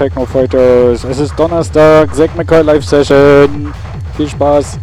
Techno Fighters. Es ist Donnerstag, Zack McCoy Live Session. Viel Spaß.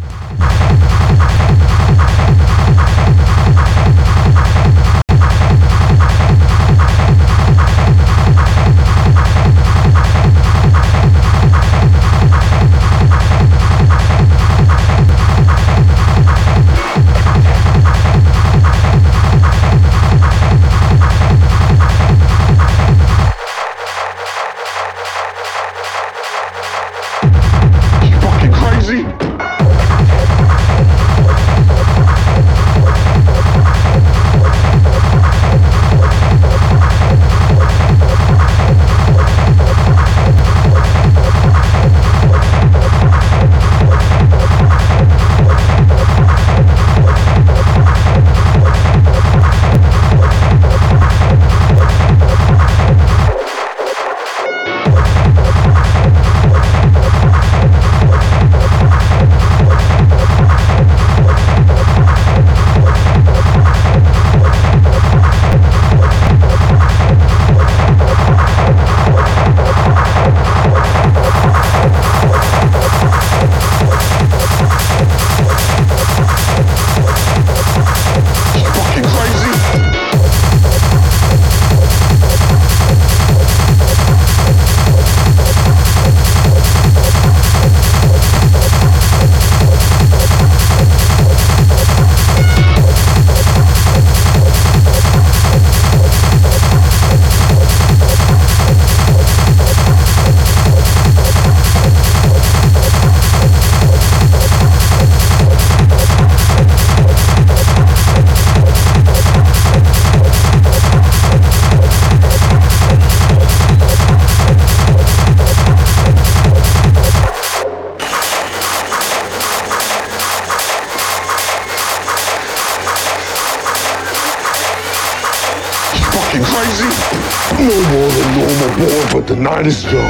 dinosaur.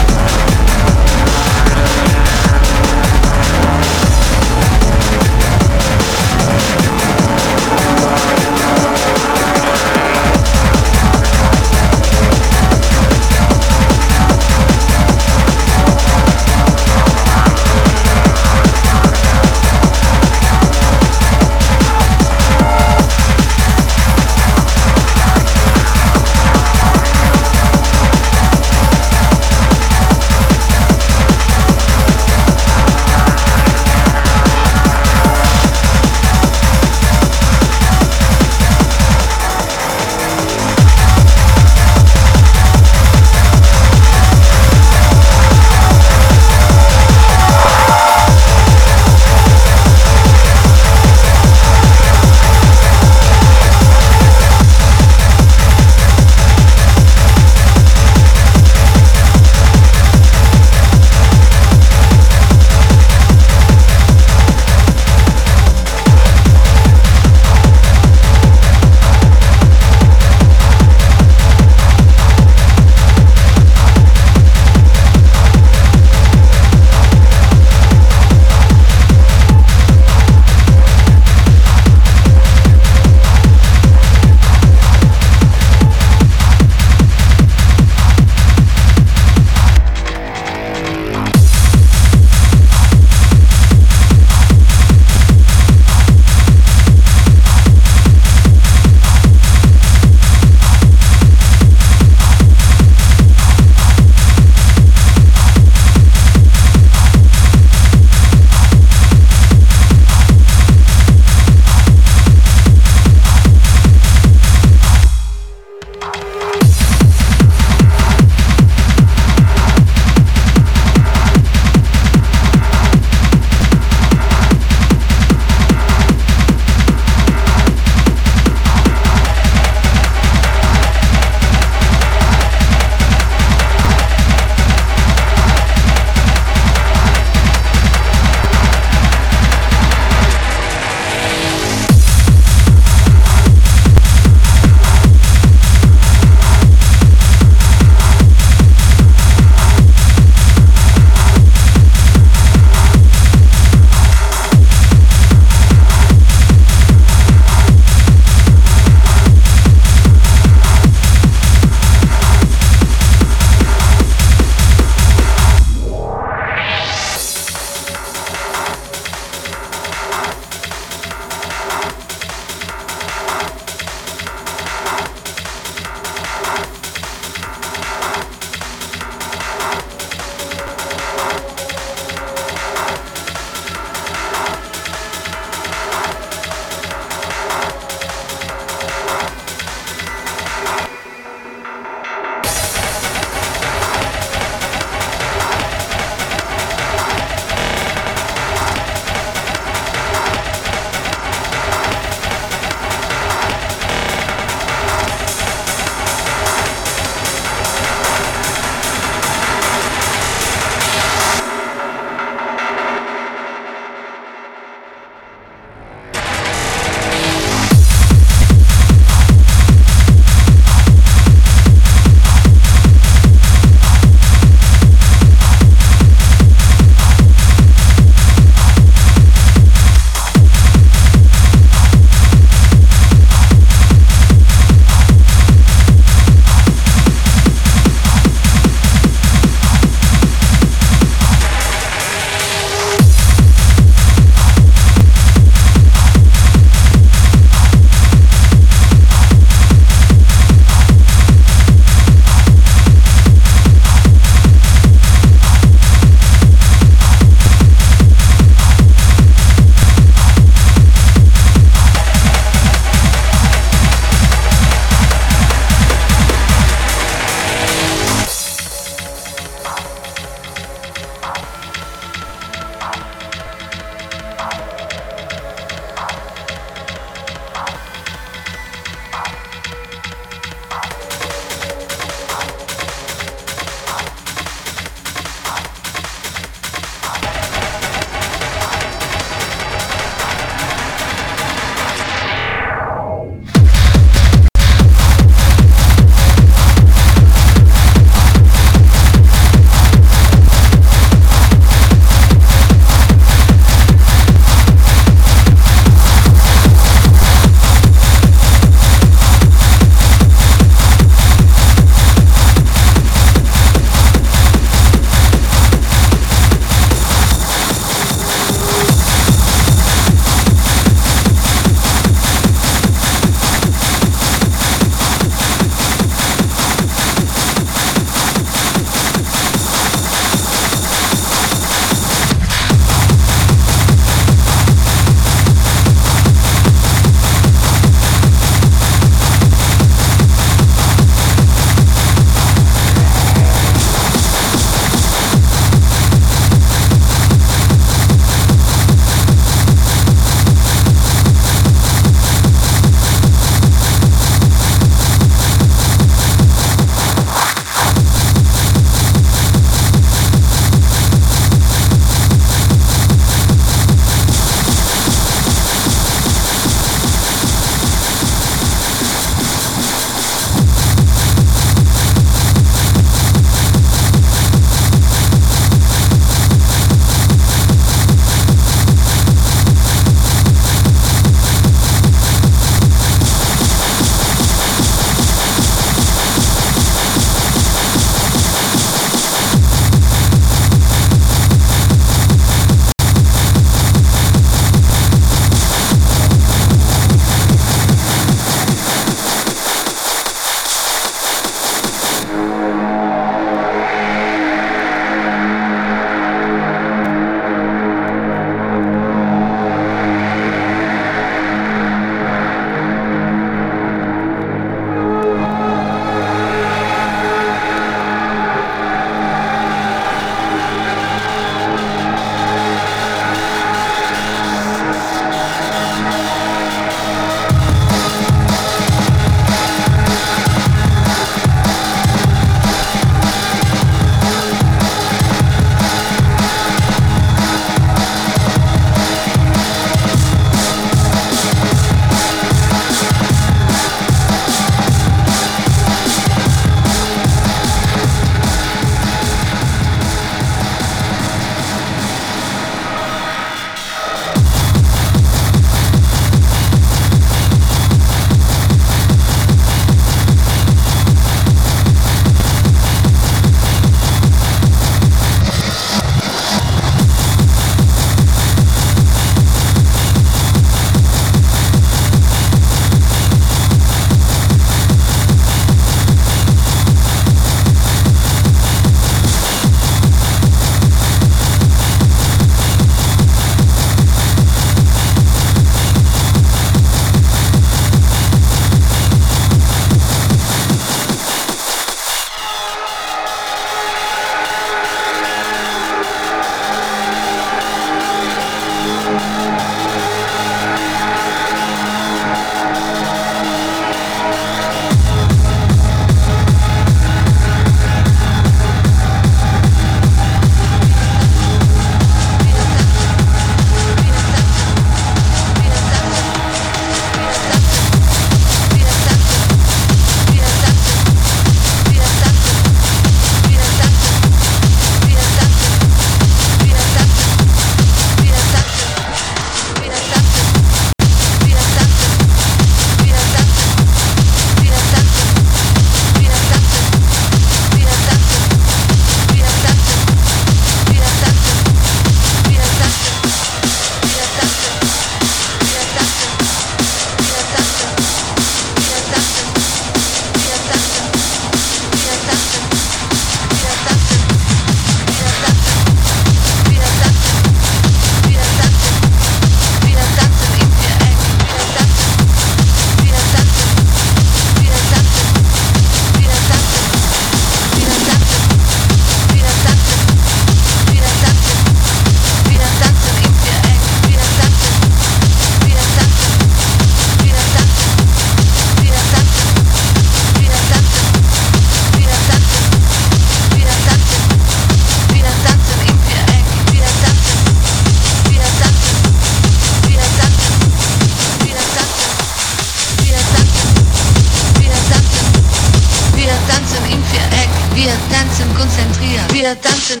Wir tanzen,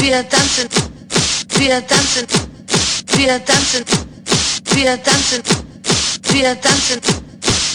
wir tanzen, wir tanzen, wir tanzen, wir tanzen, wir tanzen,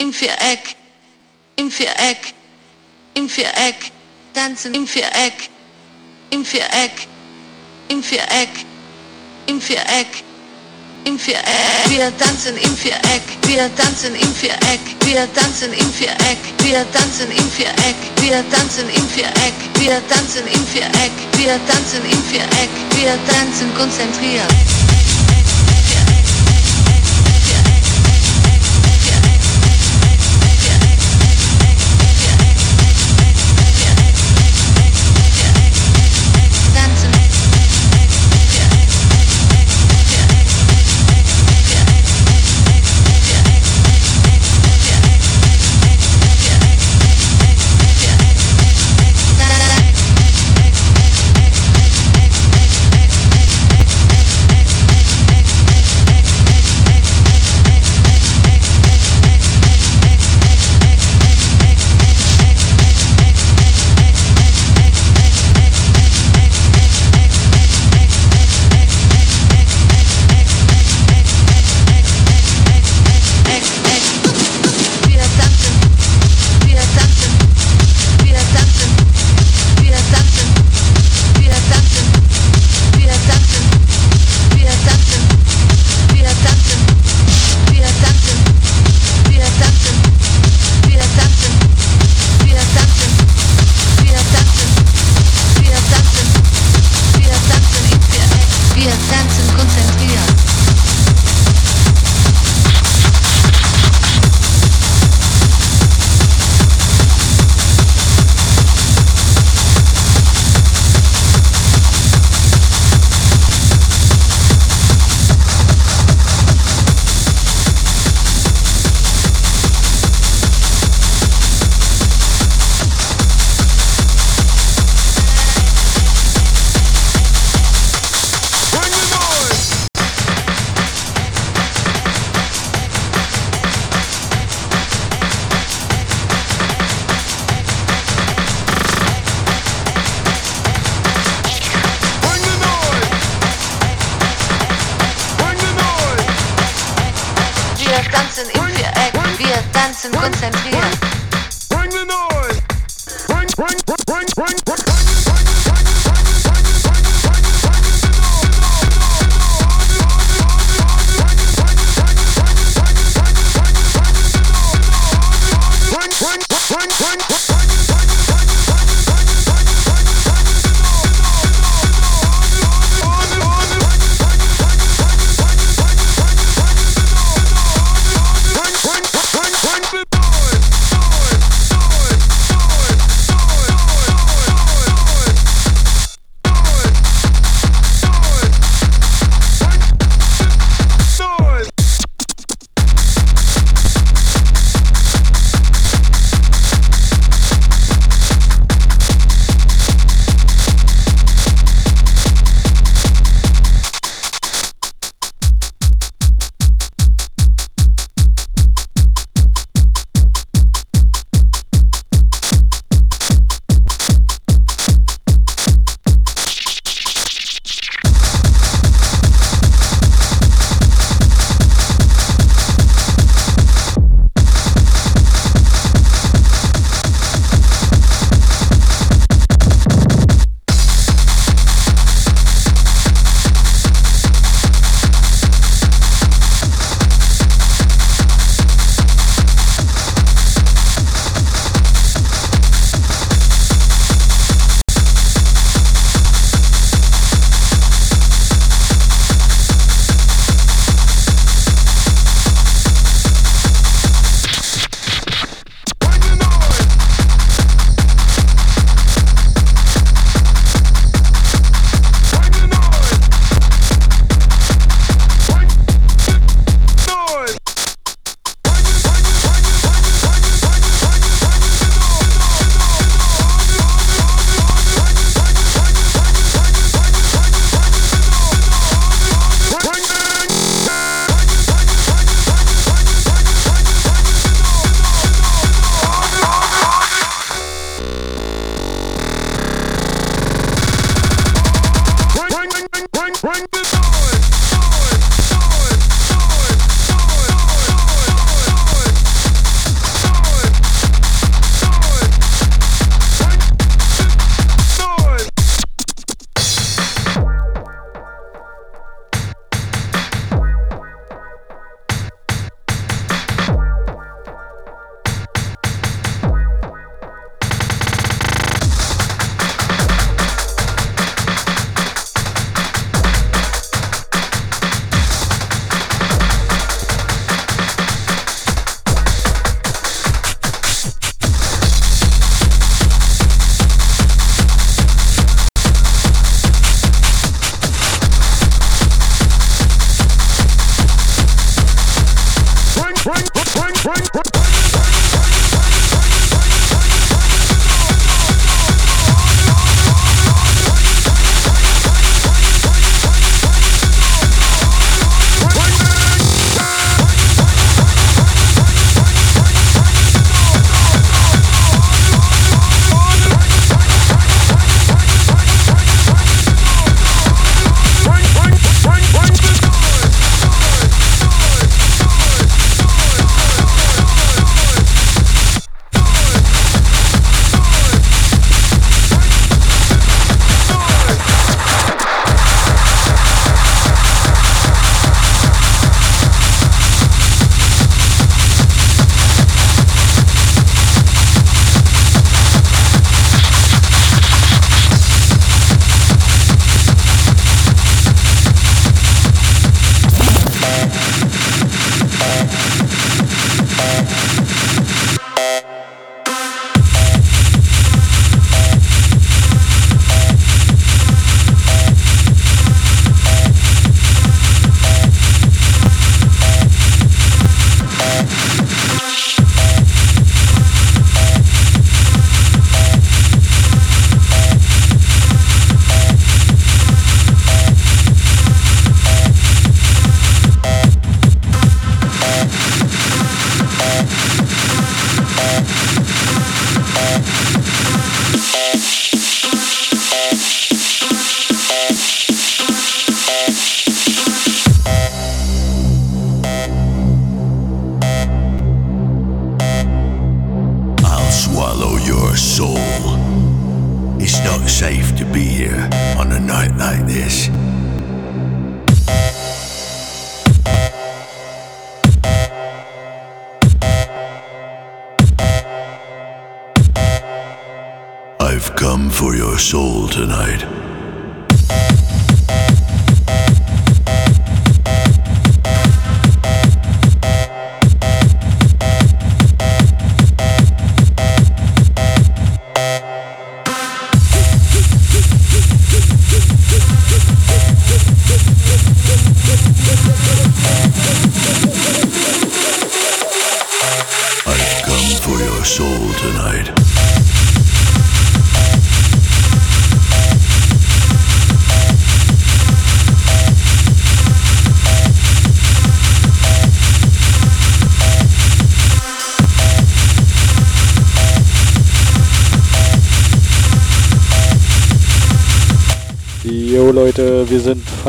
im Viereck, im Viereck, im Viereck, tanzen im Viereck, im Viereck, im Viereck, im Viereck. Im Viereck, wir tanzen im Viereck, wir tanzen im Viereck, wir tanzen im Viereck, wir tanzen im Viereck, wir tanzen im Viereck, wir tanzen im Viereck, wir tanzen im Viereck, wir tanzen konzentriert.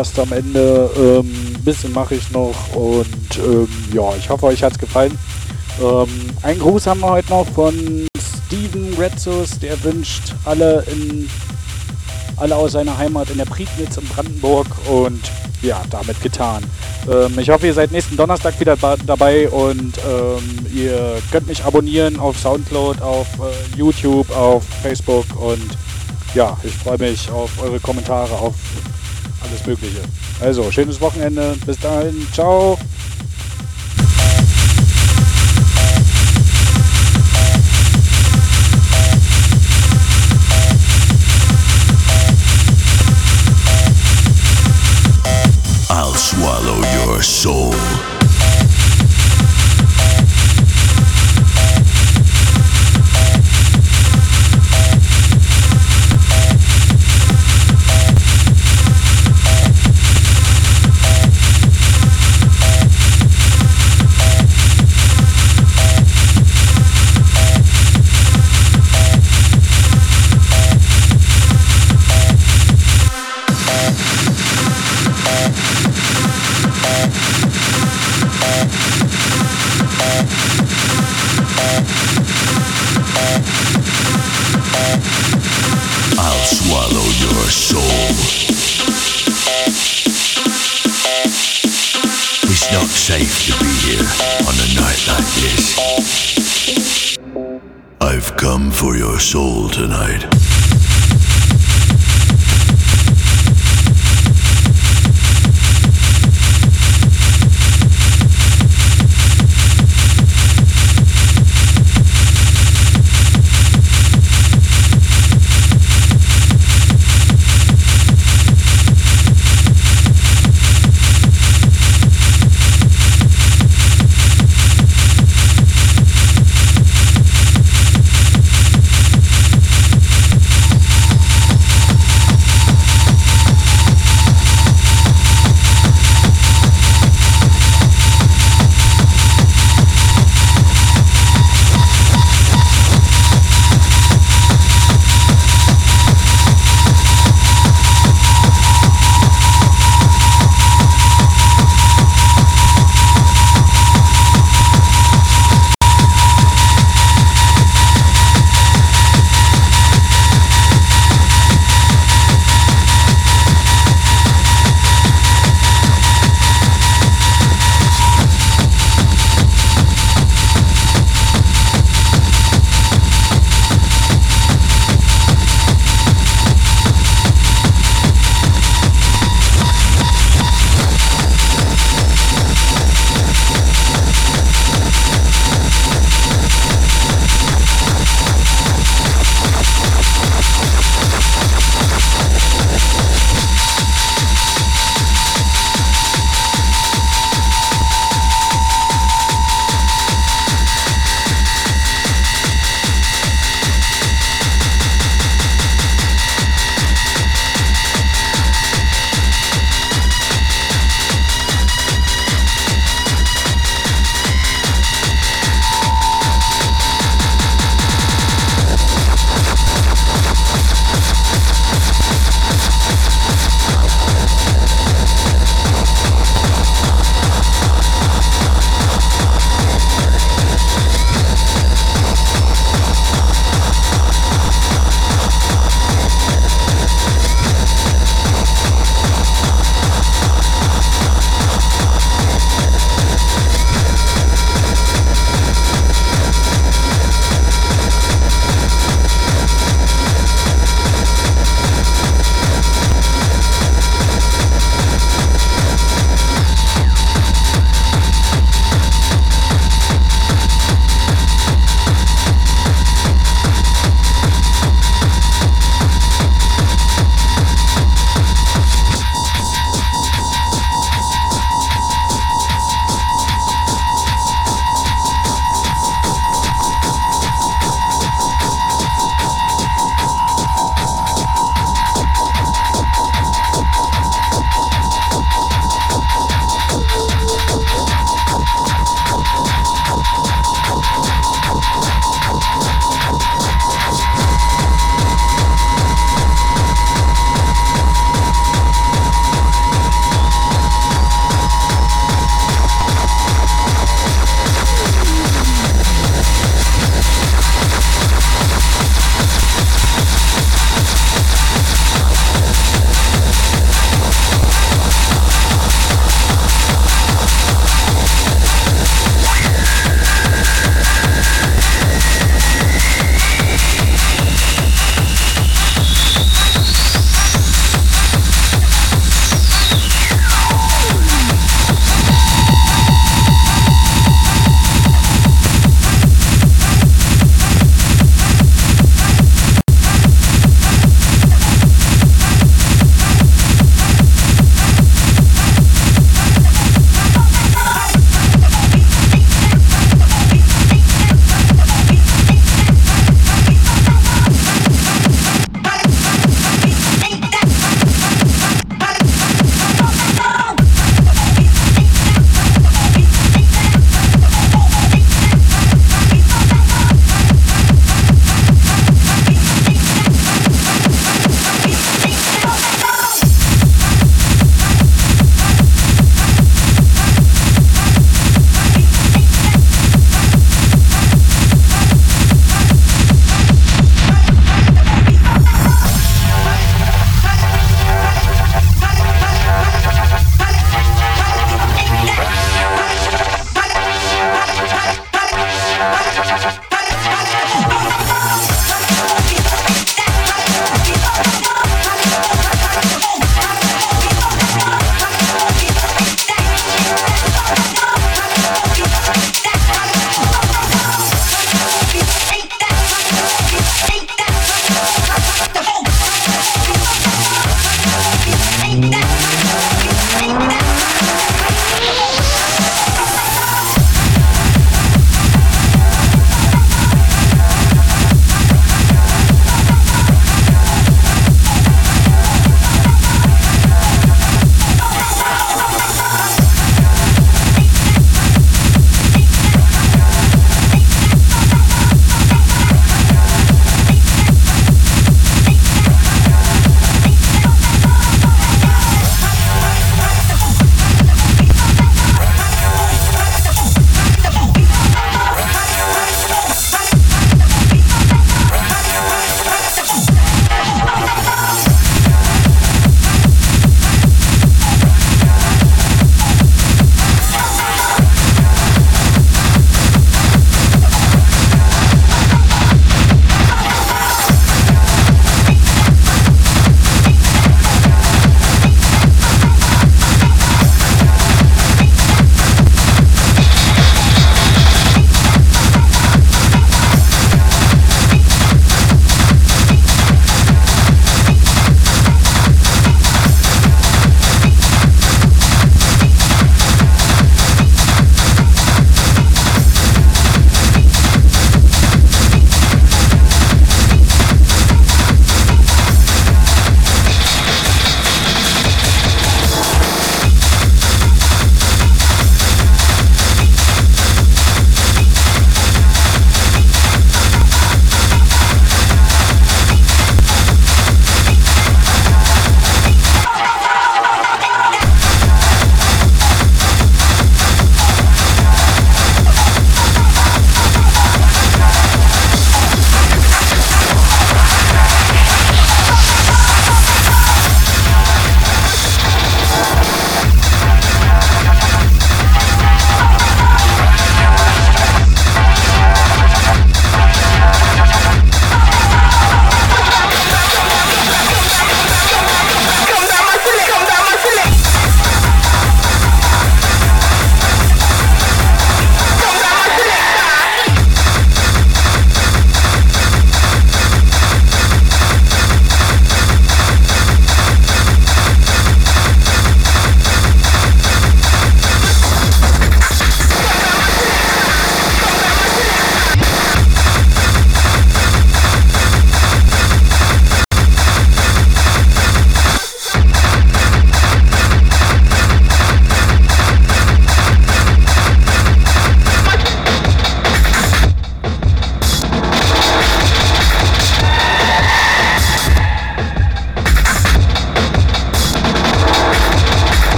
Fast am Ende. Ähm, ein bisschen mache ich noch und ähm, ja, ich hoffe, euch hat es gefallen. Ähm, einen Gruß haben wir heute noch von Steven Retzus, der wünscht alle in alle aus seiner Heimat in der Prignitz in Brandenburg und ja, damit getan. Ähm, ich hoffe, ihr seid nächsten Donnerstag wieder dabei und ähm, ihr könnt mich abonnieren auf Soundcloud, auf äh, YouTube, auf Facebook und ja, ich freue mich auf eure Kommentare, auf alles Mögliche. Also, schönes Wochenende. Bis dahin. Ciao. I'll swallow your soul. I've come for your soul tonight.